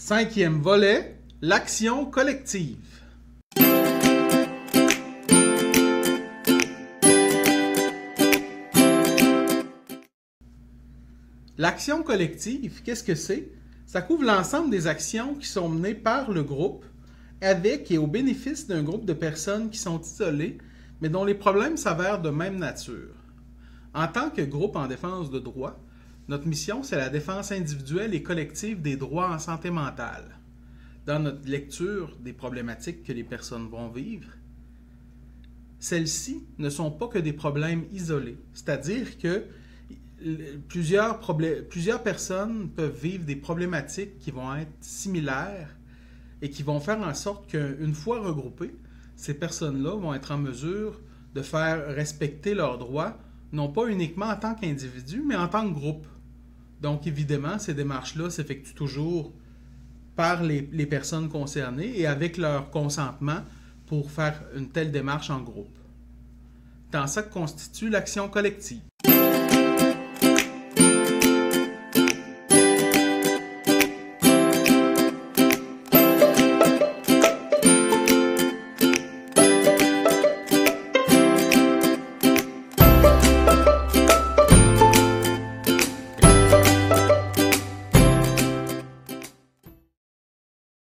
Cinquième volet, l'action collective. L'action collective, qu'est-ce que c'est? Ça couvre l'ensemble des actions qui sont menées par le groupe avec et au bénéfice d'un groupe de personnes qui sont isolées, mais dont les problèmes s'avèrent de même nature. En tant que groupe en défense de droits, notre mission, c'est la défense individuelle et collective des droits en santé mentale. Dans notre lecture des problématiques que les personnes vont vivre, celles-ci ne sont pas que des problèmes isolés, c'est-à-dire que plusieurs, personnes peuvent vivre des problématiques qui vont être similaires et qui vont faire en sorte qu'une fois regroupées, ces personnes-là vont être en mesure de faire respecter leurs droits, non pas uniquement en tant qu'individu, mais en tant que groupe. Donc, évidemment, ces démarches-là s'effectuent toujours par les, personnes concernées et avec leur consentement pour faire une telle démarche en groupe. Dans ça que constitue l'action collective.